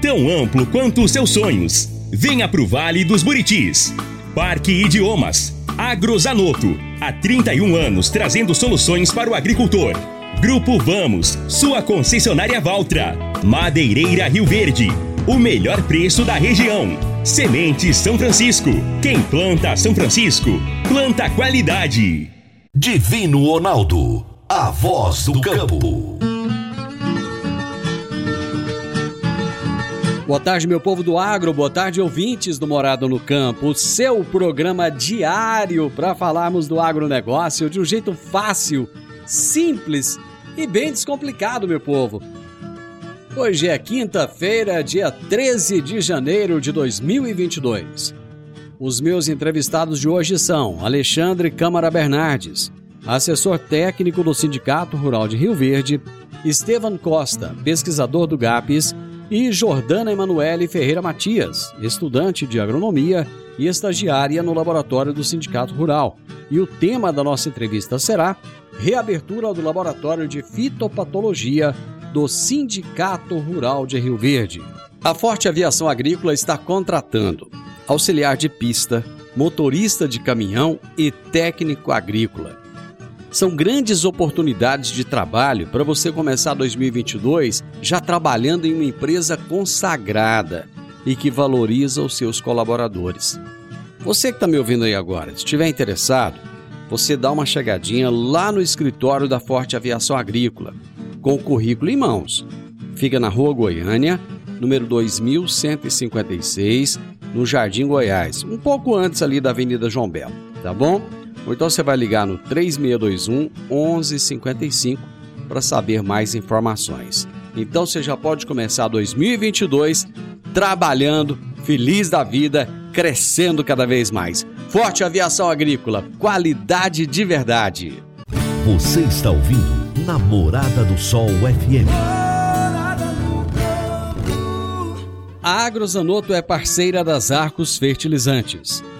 tão amplo quanto os seus sonhos. Venha pro Vale dos Buritis. Parque Idiomas. Agrozanoto. Há 31 anos trazendo soluções para o agricultor. Grupo Vamos, sua concessionária Valtra. Madeireira Rio Verde. O melhor preço da região. Semente São Francisco. Quem planta São Francisco, planta qualidade. Divino Ronaldo, a voz do campo. Boa tarde, meu povo do agro, boa tarde, ouvintes do Morado no Campo, o seu programa diário para falarmos do agronegócio de um jeito fácil, simples e bem descomplicado, meu povo. Hoje é quinta-feira, dia 13 de janeiro de 2022. Os meus entrevistados de hoje são Alexandre Câmara Bernardes, assessor técnico do Sindicato Rural de Rio Verde, Estevam Costa, pesquisador do GAPES e Jordana Emanuele Ferreira Matias, estudante de agronomia e estagiária no laboratório do Sindicato Rural. E o tema da nossa entrevista será reabertura do laboratório de fitopatologia do Sindicato Rural de Rio Verde. A Forte Aviação Agrícola está contratando auxiliar de pista, motorista de caminhão e técnico agrícola. São grandes oportunidades de trabalho para você começar 2022 já trabalhando em uma empresa consagrada e que valoriza os seus colaboradores. Você que está me ouvindo aí agora, se estiver interessado, você dá uma chegadinha lá no escritório da Forte Aviação Agrícola, com o currículo em mãos. Fica na Rua Goiânia, número 2156, no Jardim Goiás, um pouco antes ali da Avenida João Belo, tá bom? Ou então você vai ligar no 3621 1155 para saber mais informações. Então você já pode começar 2022 trabalhando, feliz da vida, crescendo cada vez mais. Forte Aviação Agrícola, qualidade de verdade. Você está ouvindo Namorada do Sol FM. A Agrozanoto é parceira das Arcos Fertilizantes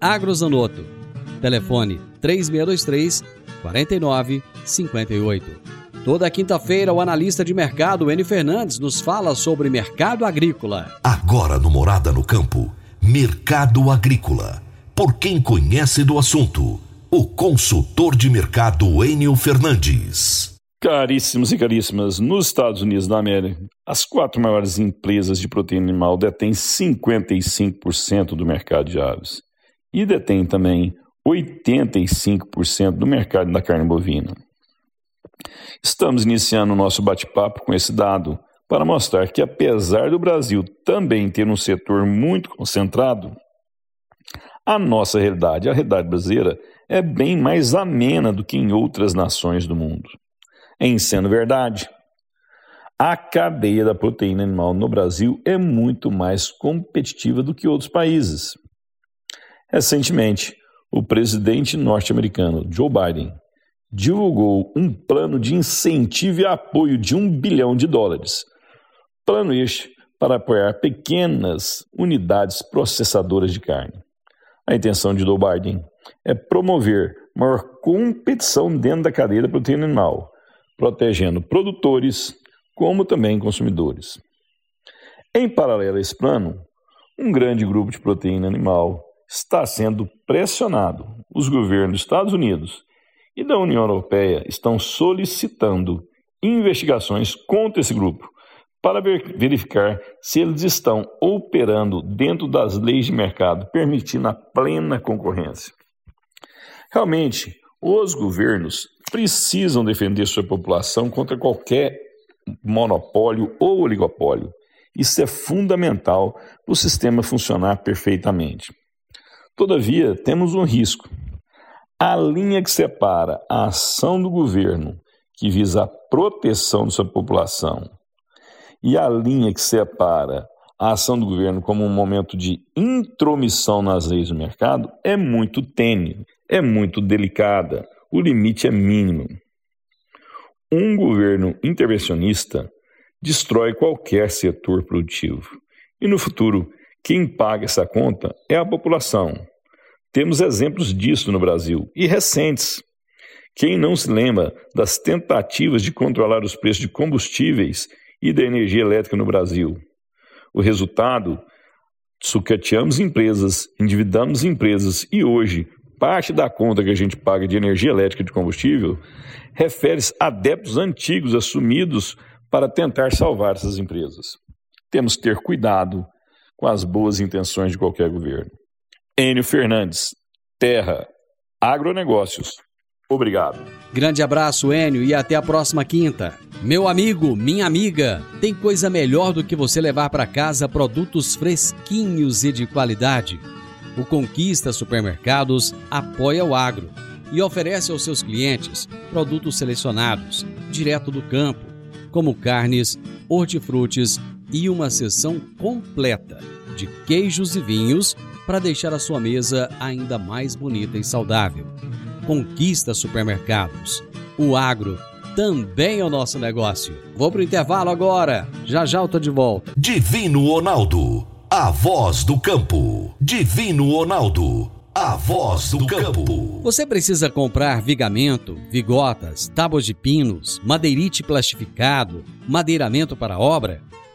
Agrozanoto. Telefone 3623 4958. Toda quinta-feira, o analista de mercado N Fernandes nos fala sobre mercado agrícola. Agora no Morada no Campo, Mercado Agrícola. Por quem conhece do assunto, o consultor de mercado Enio Fernandes. Caríssimos e caríssimas, nos Estados Unidos da América, as quatro maiores empresas de proteína animal detêm 55% do mercado de aves e detém também 85% do mercado da carne bovina. Estamos iniciando o nosso bate-papo com esse dado para mostrar que, apesar do Brasil também ter um setor muito concentrado, a nossa realidade, a realidade brasileira, é bem mais amena do que em outras nações do mundo. Em sendo verdade, a cadeia da proteína animal no Brasil é muito mais competitiva do que outros países. Recentemente, o presidente norte-americano Joe Biden divulgou um plano de incentivo e apoio de um bilhão de dólares. Plano este para apoiar pequenas unidades processadoras de carne. A intenção de Joe Biden é promover maior competição dentro da cadeia da proteína animal, protegendo produtores como também consumidores. Em paralelo a esse plano, um grande grupo de proteína animal está sendo pressionado. Os governos dos Estados Unidos e da União Europeia estão solicitando investigações contra esse grupo para verificar se eles estão operando dentro das leis de mercado, permitindo a plena concorrência. Realmente, os governos precisam defender sua população contra qualquer monopólio ou oligopólio. Isso é fundamental para o sistema funcionar perfeitamente. Todavia, temos um risco. A linha que separa a ação do governo, que visa a proteção de sua população, e a linha que separa a ação do governo como um momento de intromissão nas leis do mercado é muito tênue, é muito delicada, o limite é mínimo. Um governo intervencionista destrói qualquer setor produtivo. E no futuro, quem paga essa conta é a população. Temos exemplos disso no Brasil e recentes. Quem não se lembra das tentativas de controlar os preços de combustíveis e da energia elétrica no Brasil? O resultado: sucateamos empresas, endividamos empresas e hoje parte da conta que a gente paga de energia elétrica e de combustível refere-se a débitos antigos assumidos para tentar salvar essas empresas. Temos que ter cuidado com as boas intenções de qualquer governo. Enio Fernandes, Terra, Agronegócios. Obrigado. Grande abraço, Enio, e até a próxima quinta. Meu amigo, minha amiga, tem coisa melhor do que você levar para casa produtos fresquinhos e de qualidade. O Conquista Supermercados apoia o agro e oferece aos seus clientes produtos selecionados, direto do campo, como carnes, hortifrutis e uma seção completa de queijos e vinhos para deixar a sua mesa ainda mais bonita e saudável. Conquista Supermercados. O agro também é o nosso negócio. Vou pro intervalo agora. Já já eu tô de volta. Divino Ronaldo, a voz do campo. Divino Ronaldo a voz do campo. Você precisa comprar vigamento, vigotas, tábuas de pinos, madeirite plastificado, madeiramento para obra?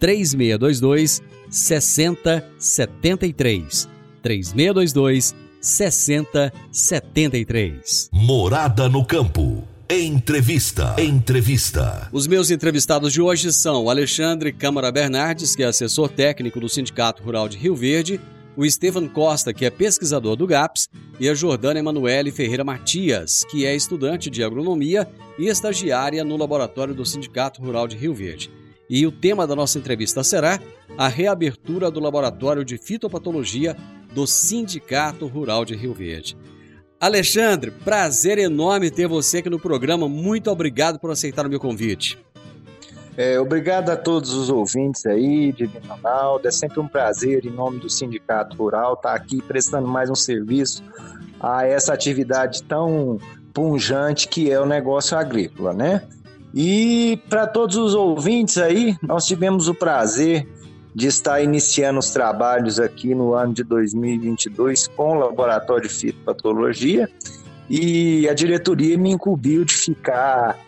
3622 6073. 3622 6073. Morada no campo. Entrevista. Entrevista. Os meus entrevistados de hoje são o Alexandre Câmara Bernardes, que é assessor técnico do Sindicato Rural de Rio Verde, o Estevam Costa, que é pesquisador do GAPS, e a Jordana Emanuele Ferreira Matias, que é estudante de agronomia e estagiária no laboratório do Sindicato Rural de Rio Verde. E o tema da nossa entrevista será a reabertura do laboratório de fitopatologia do Sindicato Rural de Rio Verde. Alexandre, prazer enorme ter você aqui no programa. Muito obrigado por aceitar o meu convite. É, obrigado a todos os ouvintes aí de Ronaldo. É sempre um prazer, em nome do Sindicato Rural, estar aqui prestando mais um serviço a essa atividade tão punjante que é o negócio agrícola, né? E para todos os ouvintes aí, nós tivemos o prazer de estar iniciando os trabalhos aqui no ano de 2022 com o Laboratório de Fitopatologia e a diretoria me incumbiu de ficar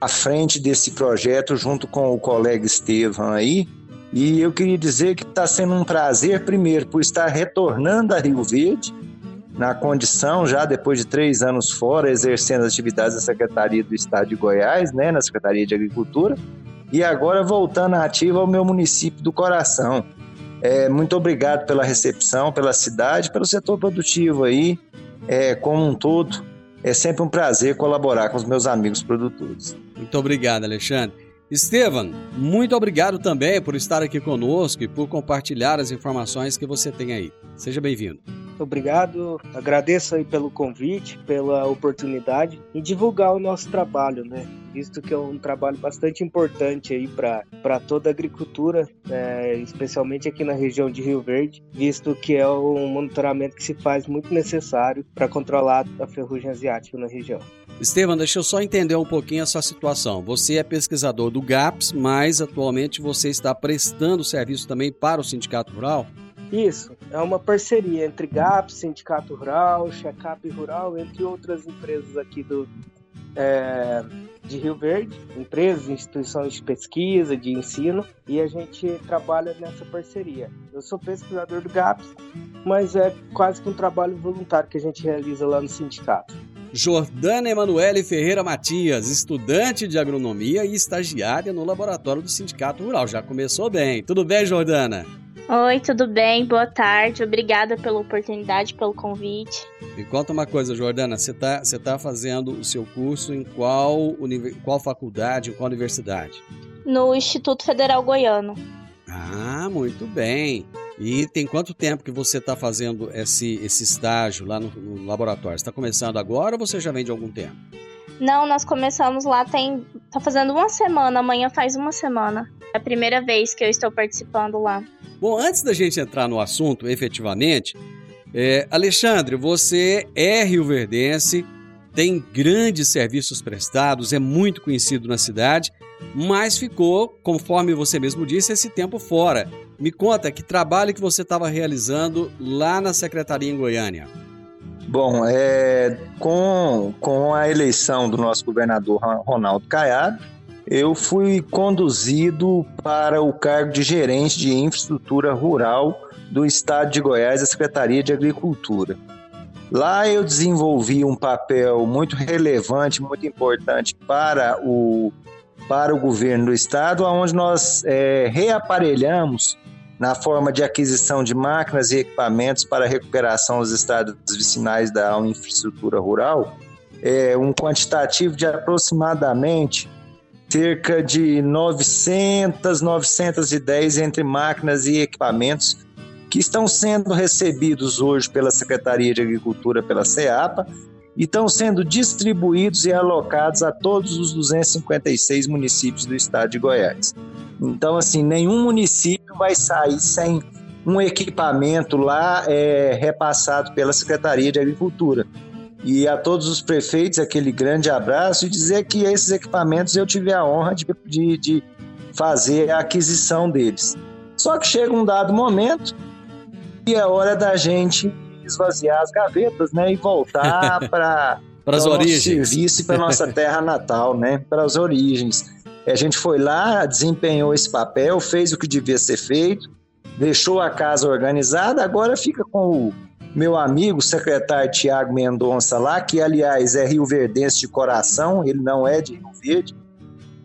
à frente desse projeto junto com o colega Estevam aí. E eu queria dizer que está sendo um prazer, primeiro, por estar retornando a Rio Verde, na condição, já depois de três anos fora, exercendo atividades da Secretaria do Estado de Goiás, né, na Secretaria de Agricultura, e agora voltando ativa ao meu município do coração. É, muito obrigado pela recepção, pela cidade, pelo setor produtivo aí, é, como um todo. É sempre um prazer colaborar com os meus amigos produtores. Muito obrigado, Alexandre. Estevam, muito obrigado também por estar aqui conosco e por compartilhar as informações que você tem aí. Seja bem-vindo. Obrigado, agradeço aí pelo convite, pela oportunidade e divulgar o nosso trabalho, né? Visto que é um trabalho bastante importante aí para toda a agricultura, é, especialmente aqui na região de Rio Verde, visto que é um monitoramento que se faz muito necessário para controlar a ferrugem asiática na região. Estevam, deixa eu só entender um pouquinho a sua situação. Você é pesquisador do GAPS, mas atualmente você está prestando serviço também para o Sindicato Rural? Isso, é uma parceria entre GAPS, Sindicato Rural, Checkup Rural, entre outras empresas aqui do, é, de Rio Verde, empresas, instituições de pesquisa, de ensino, e a gente trabalha nessa parceria. Eu sou pesquisador do GAPS, mas é quase que um trabalho voluntário que a gente realiza lá no sindicato. Jordana Emanuele Ferreira Matias, estudante de agronomia e estagiária no laboratório do Sindicato Rural. Já começou bem. Tudo bem, Jordana? Oi, tudo bem? Boa tarde. Obrigada pela oportunidade, pelo convite. Me conta uma coisa, Jordana. Você está você tá fazendo o seu curso em qual, qual faculdade, em qual universidade? No Instituto Federal Goiano. Ah, muito bem. E tem quanto tempo que você está fazendo esse, esse estágio lá no, no laboratório? Está começando agora ou você já vem de algum tempo? Não, nós começamos lá tem. tá fazendo uma semana, amanhã faz uma semana. É a primeira vez que eu estou participando lá. Bom, antes da gente entrar no assunto, efetivamente, é, Alexandre, você é rioverdense, tem grandes serviços prestados, é muito conhecido na cidade, mas ficou, conforme você mesmo disse, esse tempo fora. Me conta que trabalho que você estava realizando lá na secretaria em Goiânia. Bom, é, com, com a eleição do nosso governador Ronaldo Caiado, eu fui conduzido para o cargo de gerente de infraestrutura rural do estado de Goiás, da Secretaria de Agricultura. Lá eu desenvolvi um papel muito relevante, muito importante para o, para o governo do estado, onde nós é, reaparelhamos na forma de aquisição de máquinas e equipamentos para a recuperação dos estados vicinais da infraestrutura rural, é, um quantitativo de aproximadamente cerca de 900, 910 entre máquinas e equipamentos que estão sendo recebidos hoje pela Secretaria de Agricultura, pela CEAPA, e estão sendo distribuídos e alocados a todos os 256 municípios do estado de Goiás. Então, assim, nenhum município vai sair sem um equipamento lá é, repassado pela Secretaria de Agricultura. E a todos os prefeitos, aquele grande abraço e dizer que esses equipamentos eu tive a honra de, de, de fazer a aquisição deles. Só que chega um dado momento e é hora da gente esvaziar as gavetas, né, e voltar para para as origens, serviço para nossa terra natal, né, para as origens. A gente foi lá, desempenhou esse papel, fez o que devia ser feito, deixou a casa organizada, agora fica com o meu amigo, secretário Tiago Mendonça lá, que aliás é Rio Verdense de coração, ele não é de Rio Verde,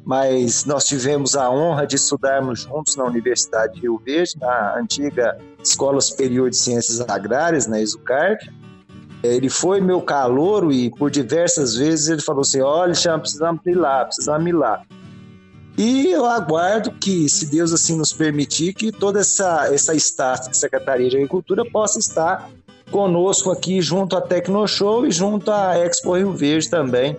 mas nós tivemos a honra de estudarmos juntos na Universidade de Rio Verde, na antiga Escola Superior de Ciências Agrárias, na ESUCARP. Ele foi meu calouro e por diversas vezes ele falou assim: olha, Chama, precisamos ir lá, precisamos ir lá. E eu aguardo que, se Deus assim nos permitir, que toda essa, essa staff da Secretaria de Agricultura possa estar conosco aqui junto à Tecnoshow e junto à Expo Rio Verde também,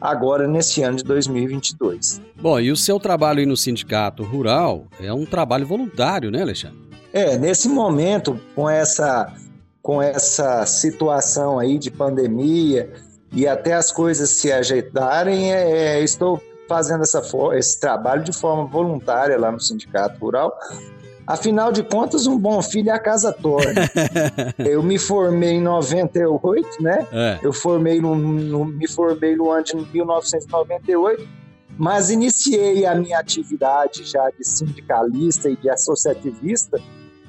agora nesse ano de 2022. Bom, e o seu trabalho aí no Sindicato Rural é um trabalho voluntário, né, Alexandre? É, nesse momento, com essa, com essa situação aí de pandemia e até as coisas se ajeitarem, é, é estou fazendo essa, esse trabalho de forma voluntária lá no Sindicato Rural, Afinal de contas, um bom filho é a casa toda. eu me formei em 98, né? É. Eu formei no, no, me formei no ano de 1998, mas iniciei a minha atividade já de sindicalista e de associativista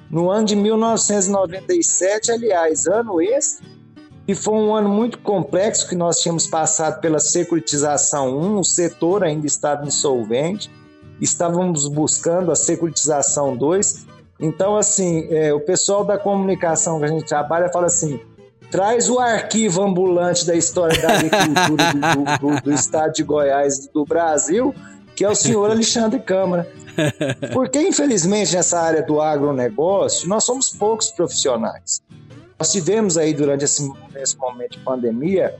no ano de 1997, aliás, ano esse, que foi um ano muito complexo que nós tínhamos passado pela securitização 1, o setor ainda estava insolvente, estávamos buscando a securitização 2. Então, assim, é, o pessoal da comunicação que a gente trabalha fala assim: traz o arquivo ambulante da história da agricultura do, do, do, estado de Goiás do Brasil, que é o senhor Alexandre Câmara. Porque, infelizmente, nessa área do agronegócio, nós somos poucos profissionais. Nós tivemos aí durante esse, esse momento de pandemia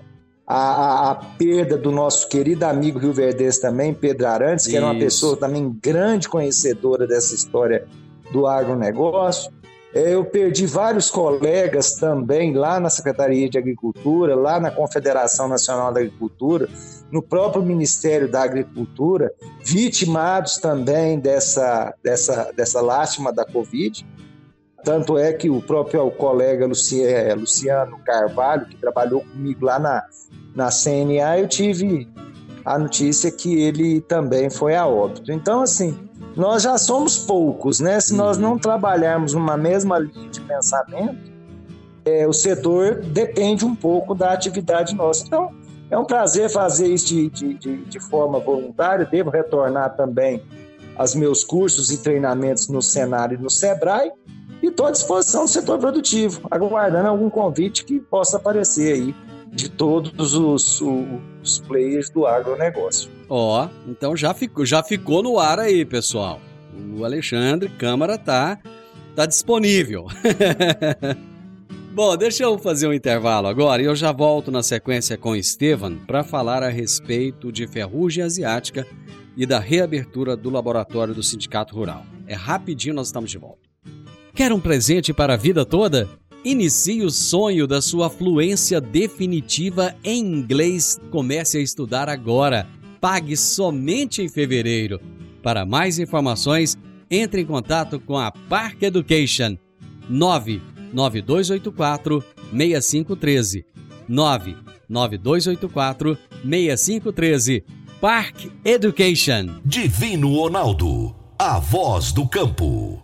a, a, a, perda do nosso querido amigo Rio Verdes também, Pedro Arantes, que Isso. era uma pessoa também grande conhecedora dessa história do agronegócio. É, eu perdi vários colegas também lá na Secretaria de Agricultura, lá na Confederação Nacional da Agricultura, no próprio Ministério da Agricultura, vitimados também dessa, dessa, dessa lástima da Covid. Tanto é que o próprio colega é, Luciano Carvalho, que trabalhou comigo lá na, na CNA, eu tive a notícia que ele também foi a óbito. Então, assim, nós já somos poucos, né? Se nós não trabalharmos numa mesma linha de pensamento, é, o setor depende um pouco da atividade nossa. Então, é um prazer fazer isso de, de, de, forma voluntária. Devo retornar também aos meus cursos e treinamentos no Senar e no Sebrae. E estou à disposição do setor produtivo, aguardando algum convite que possa aparecer aí de todos os, os players do agronegócio. Ó, oh, então já ficou, já ficou no ar aí, pessoal. O Alexandre Câmara tá, tá disponível. Bom, deixa eu fazer um intervalo agora e eu já volto na sequência com Estevan para falar a respeito de ferrugem asiática e da reabertura do laboratório do Sindicato Rural. É rapidinho, nós estamos de volta. Quer um presente para a vida toda? Inicie o sonho da sua fluência definitiva em inglês. Comece a estudar agora. Pague somente em fevereiro. Para mais informações, entre em contato com a Park Education 99284 6513 99284 6513 Park Education Divino Ronaldo, a voz do campo.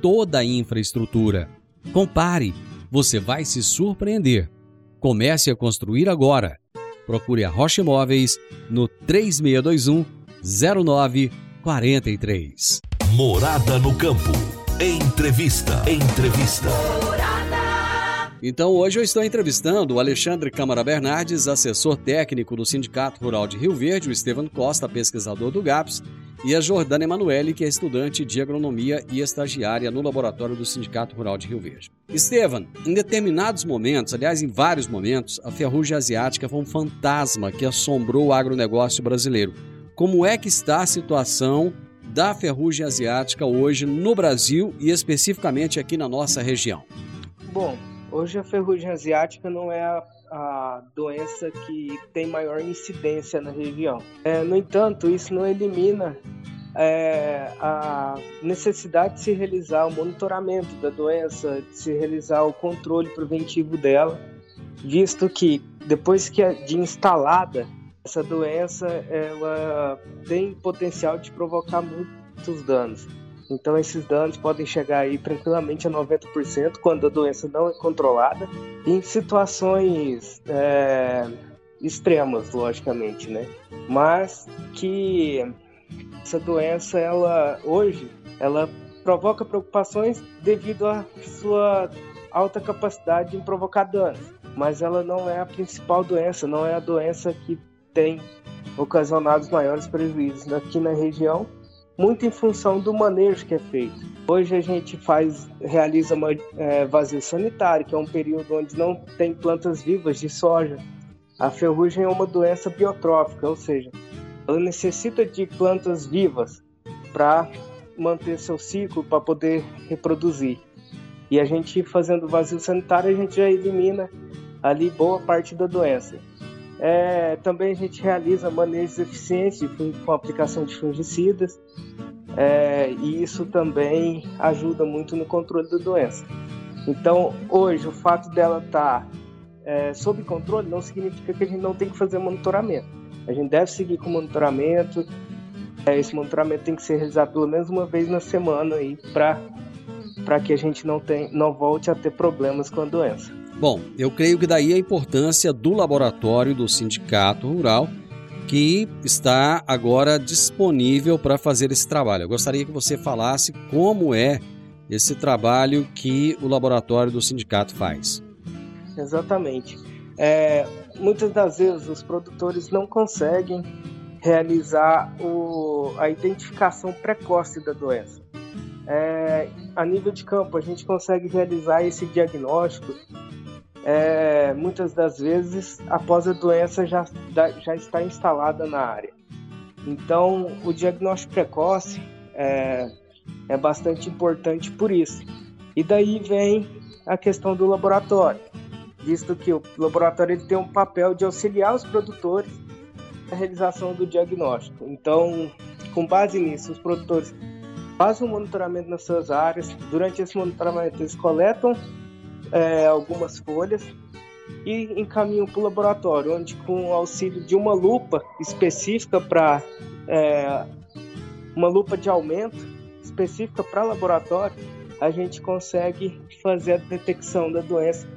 toda a infraestrutura. Compare, você vai se surpreender. Comece a construir agora. Procure a Rocha Imóveis no 3621 0943. Morada no campo. Entrevista. Entrevista. Então hoje eu estou entrevistando o Alexandre Câmara Bernardes, assessor técnico do Sindicato Rural de Rio Verde, o Estevam Costa, pesquisador do GAPS, e a Jordana Emanuele, que é estudante de agronomia e estagiária no laboratório do Sindicato Rural de Rio Verde. Estevam, em determinados momentos, aliás, em vários momentos, a ferrugem asiática foi um fantasma que assombrou o agronegócio brasileiro. Como é que está a situação da ferrugem asiática hoje no Brasil e especificamente aqui na nossa região? Bom, hoje a ferrugem asiática não é a a doença que tem maior incidência na região. É, no entanto, isso não elimina é, a necessidade de se realizar o monitoramento da doença, de se realizar o controle preventivo dela, visto que depois que é de instalada essa doença, ela tem potencial de provocar muitos danos. Então esses danos podem chegar aí tranquilamente a 90% quando a doença não é controlada. Em situações é, extremas, logicamente, né? Mas que essa doença, ela hoje, ela provoca preocupações devido à sua alta capacidade em provocar danos. Mas ela não é a principal doença, não é a doença que tem ocasionado os maiores prejuízos aqui na região muito em função do manejo que é feito. Hoje a gente faz, realiza uma, é, vazio sanitário, que é um período onde não tem plantas vivas de soja. A ferrugem é uma doença biotrófica, ou seja, ela necessita de plantas vivas para manter seu ciclo, para poder reproduzir. E a gente fazendo vazio sanitário, a gente já elimina ali boa parte da doença. É, também a gente realiza manejos eficientes com aplicação de fungicidas é, e isso também ajuda muito no controle da doença. Então, hoje, o fato dela estar tá, é, sob controle não significa que a gente não tem que fazer monitoramento. A gente deve seguir com monitoramento. É, esse monitoramento tem que ser realizado pelo menos uma vez na semana para que a gente não, tem, não volte a ter problemas com a doença. Bom, eu creio que daí a importância do laboratório do Sindicato Rural, que está agora disponível para fazer esse trabalho. Eu gostaria que você falasse como é esse trabalho que o laboratório do sindicato faz. Exatamente. É, muitas das vezes os produtores não conseguem realizar o, a identificação precoce da doença. É, a nível de campo, a gente consegue realizar esse diagnóstico é, muitas das vezes após a doença já, já está instalada na área. Então, o diagnóstico precoce é, é bastante importante por isso. E daí vem a questão do laboratório, visto que o laboratório ele tem um papel de auxiliar os produtores na realização do diagnóstico. Então, com base nisso, os produtores fazem um monitoramento nas suas áreas. Durante esse monitoramento, eles coletam é, algumas folhas e encaminham para o laboratório, onde, com o auxílio de uma lupa específica para é, uma lupa de aumento específica para laboratório, a gente consegue fazer a detecção da doença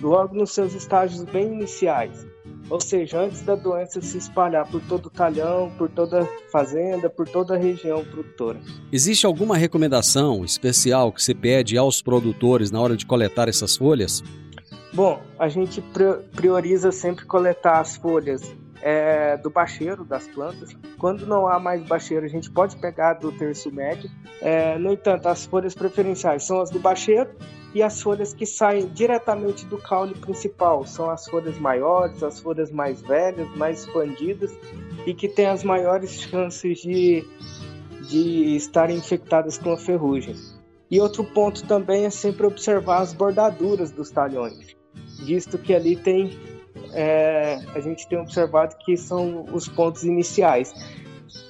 logo nos seus estágios bem iniciais. Ou seja, antes da doença se espalhar por todo o talhão, por toda a fazenda, por toda a região produtora. Existe alguma recomendação especial que se pede aos produtores na hora de coletar essas folhas? Bom, a gente prioriza sempre coletar as folhas é, do bacheiro das plantas. Quando não há mais bacheiro, a gente pode pegar do terço médio. É, no entanto, as folhas preferenciais são as do bacheiro e as folhas que saem diretamente do caule principal são as folhas maiores, as folhas mais velhas, mais expandidas e que têm as maiores chances de, de estarem infectadas com a ferrugem. E outro ponto também é sempre observar as bordaduras dos talhões, visto que ali tem é, a gente tem observado que são os pontos iniciais.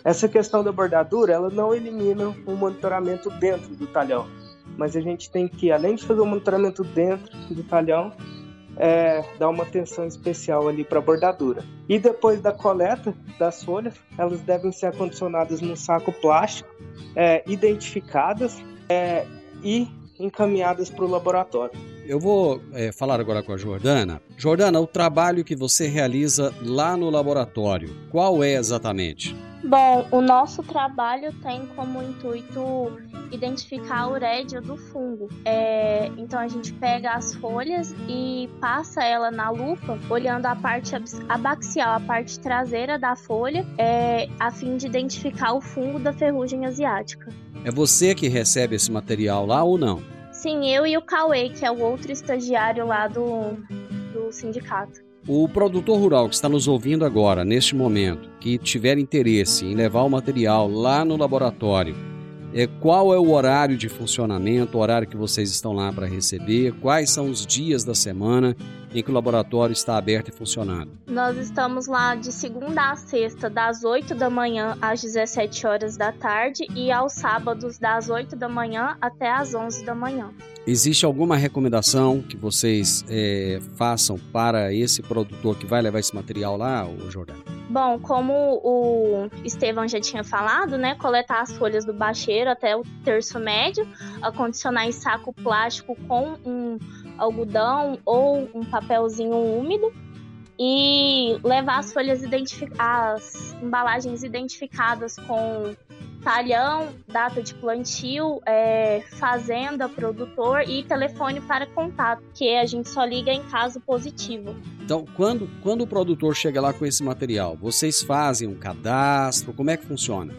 Essa questão da bordadura, ela não elimina o monitoramento dentro do talhão, mas a gente tem que, além de fazer o monitoramento dentro do talhão, é, dar uma atenção especial ali para a bordadura. E depois da coleta das folhas, elas devem ser acondicionadas num saco plástico, é, identificadas é, e encaminhadas para o laboratório. Eu vou é, falar agora com a Jordana. Jordana, o trabalho que você realiza lá no laboratório, qual é exatamente? Bom, o nosso trabalho tem como intuito identificar a urédia do fungo. É, então a gente pega as folhas e passa ela na lupa, olhando a parte abaxial, a parte traseira da folha, é, a fim de identificar o fungo da ferrugem asiática. É você que recebe esse material lá ou não? Sim, eu e o Cauê, que é o outro estagiário lá do, do sindicato. O produtor rural que está nos ouvindo agora, neste momento, que tiver interesse em levar o material lá no laboratório, é, qual é o horário de funcionamento, o horário que vocês estão lá para receber, quais são os dias da semana em que o laboratório está aberto e funcionando? Nós estamos lá de segunda a sexta, das 8 da manhã às 17 horas da tarde e aos sábados, das 8 da manhã até às 11 da manhã. Existe alguma recomendação que vocês é, façam para esse produtor que vai levar esse material lá, o Jordão? Bom, como o Estevão já tinha falado, né, coletar as folhas do bacheiro até o terço médio, acondicionar em saco plástico com um algodão ou um papelzinho úmido e levar as folhas as embalagens identificadas com talhão, data de plantio, é, fazenda, produtor e telefone para contato, que a gente só liga em caso positivo. Então, quando, quando o produtor chega lá com esse material, vocês fazem um cadastro? Como é que funciona?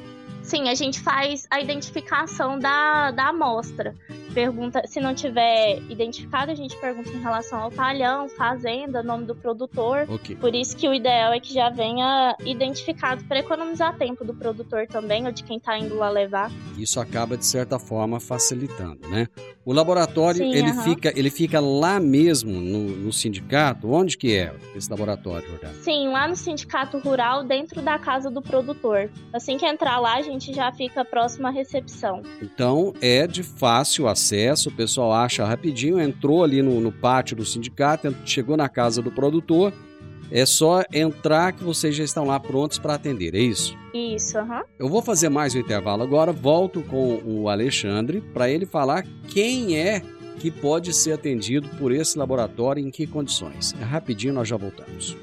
Sim, a gente faz a identificação da, da amostra pergunta, se não tiver identificado, a gente pergunta em relação ao talhão, fazenda, nome do produtor. Okay. Por isso que o ideal é que já venha identificado para economizar tempo do produtor também ou de quem está indo lá levar. Isso acaba de certa forma facilitando, né? O laboratório Sim, ele fica ele fica lá mesmo no, no, sindicato. Onde que é esse laboratório, Jordana? Sim, lá no sindicato rural, dentro da casa do produtor. Assim que entrar lá, a gente já fica próximo à recepção. Então é de fácil acesso o pessoal acha rapidinho, entrou ali no, no pátio do sindicato, chegou na casa do produtor é só entrar que vocês já estão lá prontos para atender, é isso? Isso, aham. Eu vou fazer mais um intervalo agora, volto com o Alexandre para ele falar quem é que pode ser atendido por esse laboratório e em que condições. É rapidinho, nós já voltamos.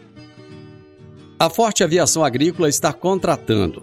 A Forte Aviação Agrícola está contratando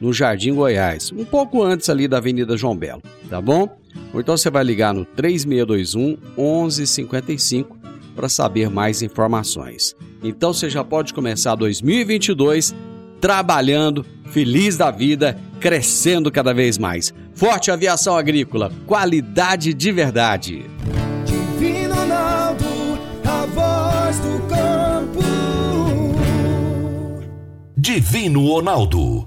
no Jardim Goiás, um pouco antes ali da Avenida João Belo, tá bom? Ou então você vai ligar no 3621 1155 para saber mais informações. Então você já pode começar 2022 trabalhando, feliz da vida, crescendo cada vez mais. Forte Aviação Agrícola, qualidade de verdade. Divino Ronaldo, a voz do campo. Divino Ronaldo,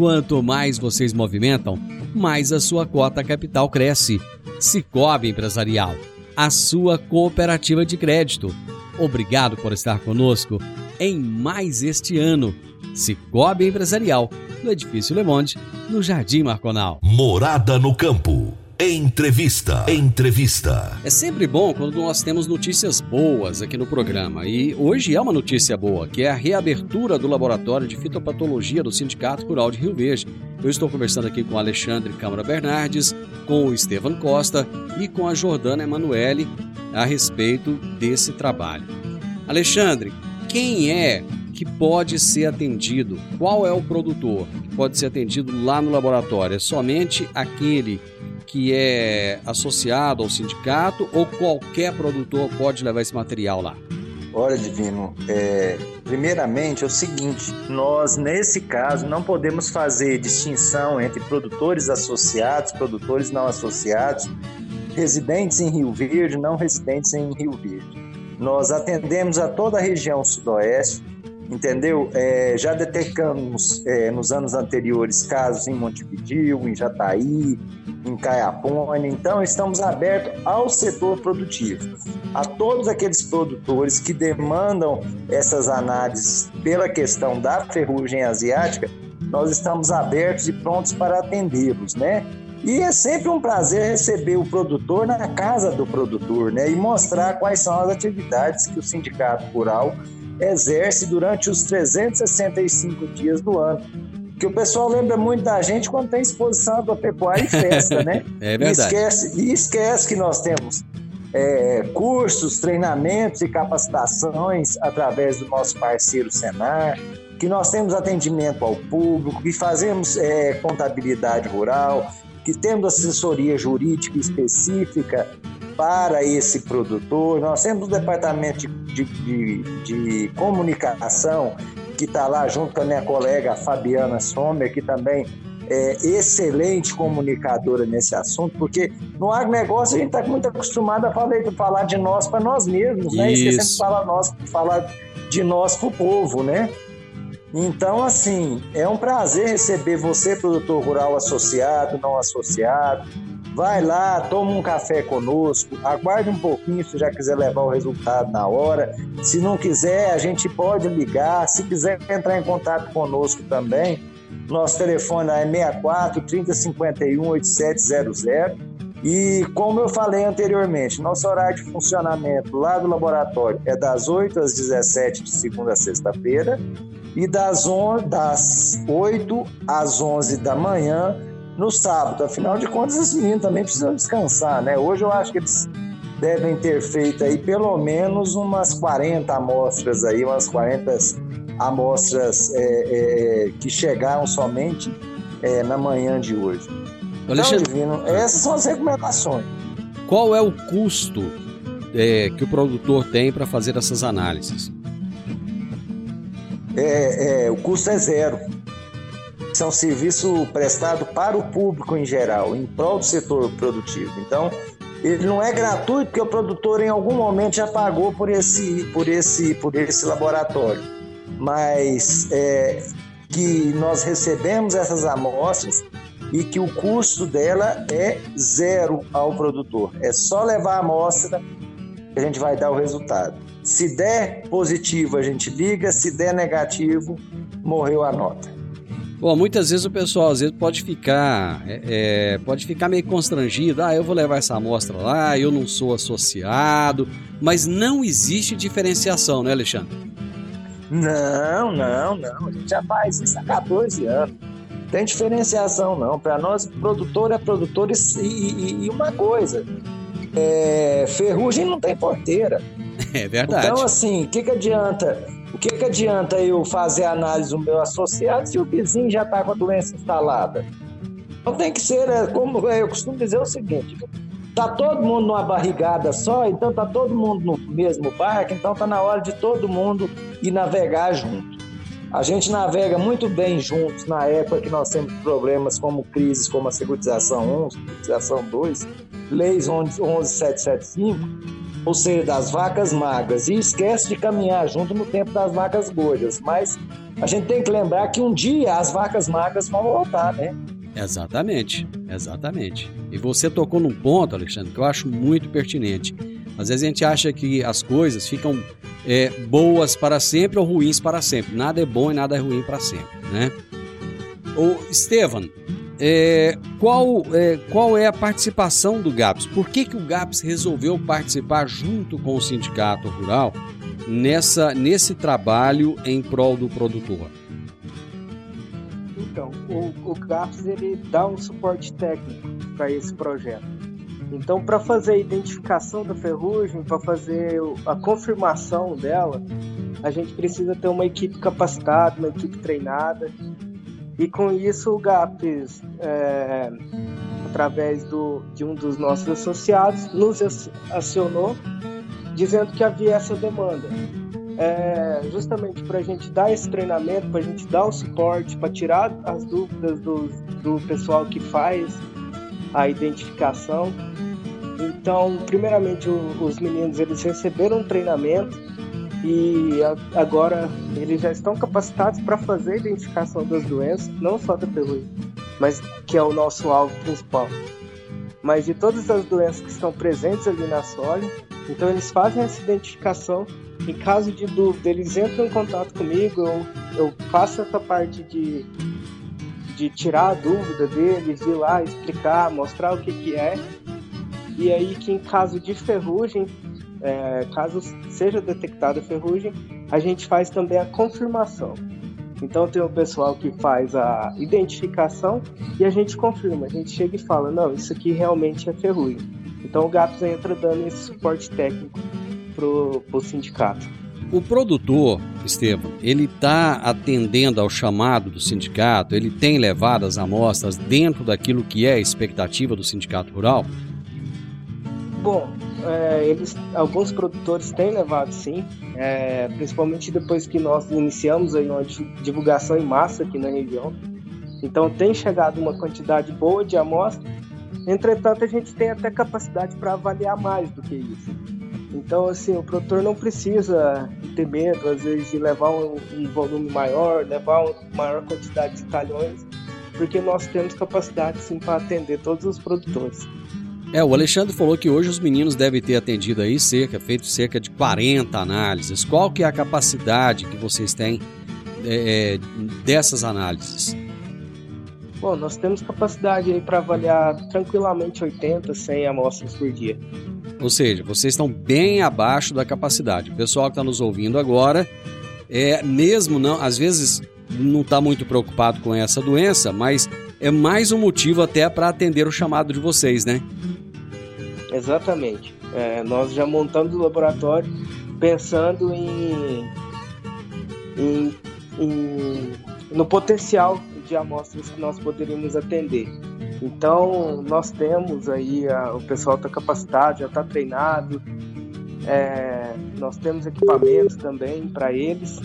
quanto mais vocês movimentam, mais a sua cota capital cresce. Cicobi Empresarial a sua cooperativa de crédito. Obrigado por estar conosco em mais este ano. Cicobi Empresarial, no Edifício Le Monde, no Jardim Marconal. Morada no campo. Entrevista. Entrevista. É sempre bom quando nós temos notícias boas aqui no programa. E hoje é uma notícia boa, que é a reabertura do laboratório de fitopatologia do Sindicato Rural de Rio Verde. Eu estou conversando aqui com Alexandre Câmara Bernardes, com o Estevam Costa e com a Jordana Emanuele a respeito desse trabalho. Alexandre, quem é que pode ser atendido? Qual é o produtor que pode ser atendido lá no laboratório? É somente aquele que é associado ao sindicato ou qualquer produtor pode levar esse material lá? Olha, Divino, é, primeiramente é o seguinte: nós, nesse caso, não podemos fazer distinção entre produtores associados, produtores não associados, residentes em Rio Verde, não residentes em Rio Verde. Nós atendemos a toda a região sudoeste, entendeu? É, já detectamos é, nos anos anteriores casos em Montevideo, em Jataí, em Caiapônia, então estamos abertos ao setor produtivo, a todos aqueles produtores que demandam essas análises pela questão da ferrugem asiática, nós estamos abertos e prontos para atendê-los, né? E é sempre um prazer receber o produtor na casa do produtor, né? E mostrar quais são as atividades que o Sindicato Rural exerce durante os 365 dias do ano. Que o pessoal lembra muito da gente quando tem exposição agropecuária e festa, né? é verdade. E esquece, e esquece que nós temos é, cursos, treinamentos e capacitações através do nosso parceiro Senar, que nós temos atendimento ao público, que fazemos é, contabilidade rural, que temos assessoria jurídica específica para esse produtor. Nós temos o departamento de, de, de comunicação que está lá junto com a minha colega Fabiana Sommer, que também é excelente comunicadora nesse assunto, porque no agronegócio a gente está muito acostumado a falar, falar de nós para nós mesmos, né? Isso. E sempre fala nós, falar de nós para o povo, né? Então, assim, é um prazer receber você, produtor rural associado, não associado, Vai lá, toma um café conosco, aguarde um pouquinho se já quiser levar o resultado na hora. Se não quiser, a gente pode ligar. Se quiser entrar em contato conosco também, nosso telefone é 64 3051 8700. E como eu falei anteriormente, nosso horário de funcionamento lá do laboratório é das 8 às 17 de segunda a sexta-feira e das, on das 8 às 11 da manhã no sábado. Afinal de contas, esses meninos também precisam descansar, né? Hoje eu acho que eles devem ter feito aí pelo menos umas 40 amostras aí, umas 40 amostras é, é, que chegaram somente é, na manhã de hoje. Alexandre, então, Divino, essas são as recomendações. Qual é o custo é, que o produtor tem para fazer essas análises? É, é, o custo é zero. É um serviço prestado para o público em geral, em prol do setor produtivo. Então, ele não é gratuito porque o produtor em algum momento já pagou por esse, por esse, por esse laboratório. Mas é, que nós recebemos essas amostras e que o custo dela é zero ao produtor. É só levar a amostra que a gente vai dar o resultado. Se der positivo, a gente liga, se der negativo, morreu a nota. Bom, muitas vezes o pessoal às vezes pode ficar, é, é, pode ficar meio constrangido. Ah, eu vou levar essa amostra lá, eu não sou associado, mas não existe diferenciação, né, Alexandre? Não, não, não. A gente já faz isso há 14 anos. Tem diferenciação, não. Para nós, produtor é produtor e, e, e uma coisa: é, ferrugem não tem porteira. É verdade. Então, assim, o que, que adianta? O que, que adianta eu fazer análise do meu associado se o vizinho já está com a doença instalada? Então tem que ser, é, como eu costumo dizer o seguinte: tá todo mundo numa barrigada só, então tá todo mundo no mesmo barco, então tá na hora de todo mundo ir navegar junto. A gente navega muito bem juntos na época que nós temos problemas como crises como a Securitização 1, Securitização 2, Leis 11775, ou seja, das vacas magras, e esquece de caminhar junto no tempo das vacas gordas. Mas a gente tem que lembrar que um dia as vacas magras vão voltar, né? Exatamente, exatamente. E você tocou num ponto, Alexandre, que eu acho muito pertinente. Às vezes a gente acha que as coisas ficam é, boas para sempre ou ruins para sempre. Nada é bom e nada é ruim para sempre, né? O Estevam, é, qual, é, qual é a participação do GAPS? Por que, que o GAPS resolveu participar junto com o Sindicato Rural nessa, nesse trabalho em prol do produtor? Então, o, o GAPS ele dá um suporte técnico para esse projeto. Então, para fazer a identificação da ferrugem, para fazer a confirmação dela, a gente precisa ter uma equipe capacitada, uma equipe treinada. E com isso, o GAPS, é, através do, de um dos nossos associados, nos acionou dizendo que havia essa demanda. É, justamente para a gente dar esse treinamento, para a gente dar o suporte, para tirar as dúvidas do, do pessoal que faz a identificação. Então, primeiramente, o, os meninos eles receberam um treinamento e agora eles já estão capacitados para fazer a identificação das doenças, não só da ferrugem, mas que é o nosso alvo principal, mas de todas as doenças que estão presentes ali na soja. Então, eles fazem essa identificação. Em caso de dúvida, eles entram em contato comigo, eu, eu faço essa parte de de tirar a dúvida deles, de ir lá explicar, mostrar o que, que é. E aí que em caso de ferrugem, é, caso seja detectada ferrugem, a gente faz também a confirmação. Então tem o pessoal que faz a identificação e a gente confirma. A gente chega e fala, não, isso aqui realmente é ferrugem. Então o GAPS entra dando esse suporte técnico pro, pro sindicato. O produtor, Estevam, ele está atendendo ao chamado do sindicato, ele tem levado as amostras dentro daquilo que é a expectativa do sindicato rural? Bom, é, eles, alguns produtores têm levado sim, é, principalmente depois que nós iniciamos aí uma divulgação em massa aqui na região. Então tem chegado uma quantidade boa de amostras, entretanto a gente tem até capacidade para avaliar mais do que isso. Então, assim, o produtor não precisa ter medo, às vezes, de levar um, um volume maior, levar uma maior quantidade de talhões, porque nós temos capacidade, sim, para atender todos os produtores. É, o Alexandre falou que hoje os meninos devem ter atendido aí cerca, feito cerca de 40 análises. Qual que é a capacidade que vocês têm é, é dessas análises? Bom, nós temos capacidade aí para avaliar tranquilamente 80, 100 amostras por dia. Ou seja, vocês estão bem abaixo da capacidade. O pessoal que está nos ouvindo agora, é mesmo não, às vezes não está muito preocupado com essa doença, mas é mais um motivo até para atender o chamado de vocês, né? Exatamente. É, nós já montamos o laboratório pensando em, em, em no potencial de amostras que nós poderíamos atender. Então, nós temos aí, a, o pessoal está capacitado, já está treinado, é, nós temos equipamentos também para eles,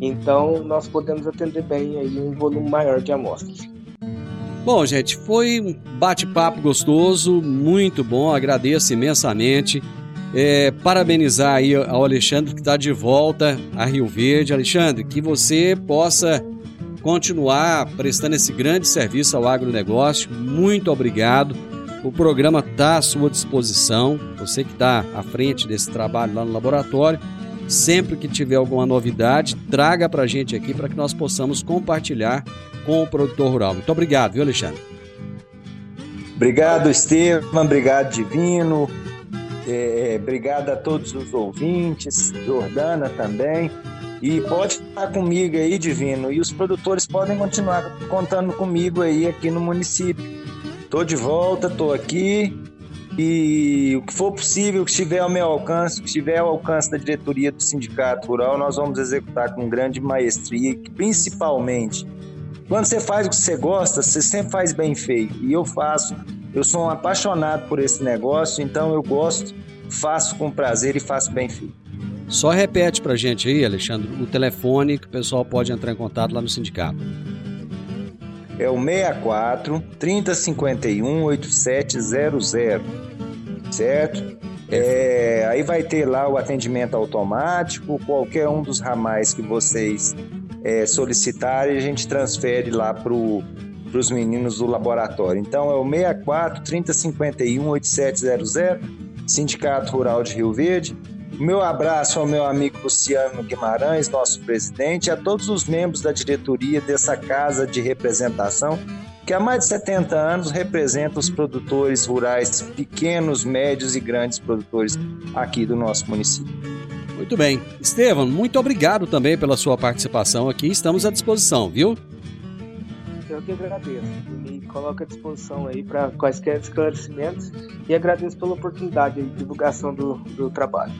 então nós podemos atender bem aí um volume maior de amostras. Bom, gente, foi um bate-papo gostoso, muito bom, agradeço imensamente. É, parabenizar aí ao Alexandre que está de volta a Rio Verde. Alexandre, que você possa continuar prestando esse grande serviço ao agronegócio. Muito obrigado. O programa está à sua disposição. Você que está à frente desse trabalho lá no laboratório, sempre que tiver alguma novidade, traga para a gente aqui para que nós possamos compartilhar com o produtor rural. Muito obrigado, viu, Alexandre? Obrigado, Estevam. Obrigado, Divino. É, obrigado a todos os ouvintes, Jordana também. E pode estar comigo aí, Divino. E os produtores podem continuar contando comigo aí aqui no município. Estou de volta, estou aqui. E o que for possível, o que estiver ao meu alcance, o que estiver ao alcance da diretoria do Sindicato Rural, nós vamos executar com grande maestria, principalmente quando você faz o que você gosta, você sempre faz bem feito. E eu faço, eu sou um apaixonado por esse negócio, então eu gosto, faço com prazer e faço bem feito. Só repete pra gente aí, Alexandre, o telefone que o pessoal pode entrar em contato lá no sindicato. É o 64 3051 8700, certo? É, aí vai ter lá o atendimento automático, qualquer um dos ramais que vocês é, solicitarem, a gente transfere lá para os meninos do laboratório. Então é o 64 3051 8700, Sindicato Rural de Rio Verde. O meu abraço ao meu amigo Luciano Guimarães, nosso presidente, e a todos os membros da diretoria dessa casa de representação, que há mais de 70 anos representa os produtores rurais, pequenos, médios e grandes produtores aqui do nosso município. Muito bem. Estevam, muito obrigado também pela sua participação aqui. Estamos à disposição, viu? Eu que agradeço. Me coloco à disposição aí para quaisquer esclarecimentos e agradeço pela oportunidade de divulgação do, do trabalho.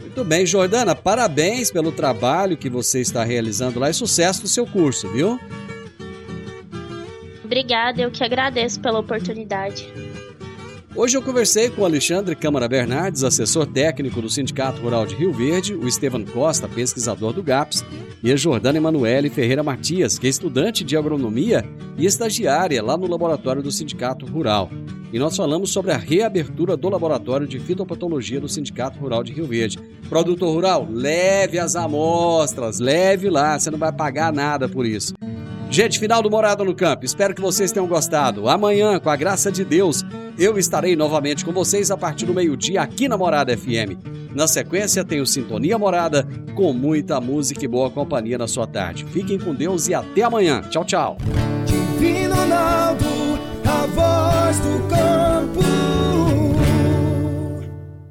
Muito bem, Jordana, parabéns pelo trabalho que você está realizando lá e sucesso no seu curso, viu? Obrigada, eu que agradeço pela oportunidade. Hoje eu conversei com Alexandre Câmara Bernardes, assessor técnico do Sindicato Rural de Rio Verde, o Estevam Costa, pesquisador do GAPS, e a Jordana Emanuele Ferreira Matias, que é estudante de agronomia e estagiária lá no laboratório do Sindicato Rural. E nós falamos sobre a reabertura do laboratório de fitopatologia do Sindicato Rural de Rio Verde. Produtor rural, leve as amostras, leve lá, você não vai pagar nada por isso. Gente, final do Morada no Campo. Espero que vocês tenham gostado. Amanhã, com a graça de Deus, eu estarei novamente com vocês a partir do meio-dia aqui na Morada FM. Na sequência, tenho Sintonia Morada com muita música e boa companhia na sua tarde. Fiquem com Deus e até amanhã. Tchau, tchau. Divino Ronaldo, a voz do campo.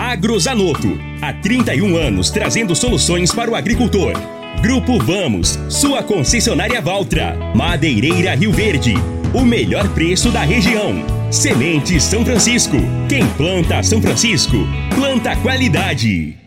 Agrozanoto. Há 31 anos trazendo soluções para o agricultor. Grupo Vamos, sua concessionária Valtra. Madeireira Rio Verde. O melhor preço da região. Semente São Francisco. Quem planta São Francisco, planta qualidade.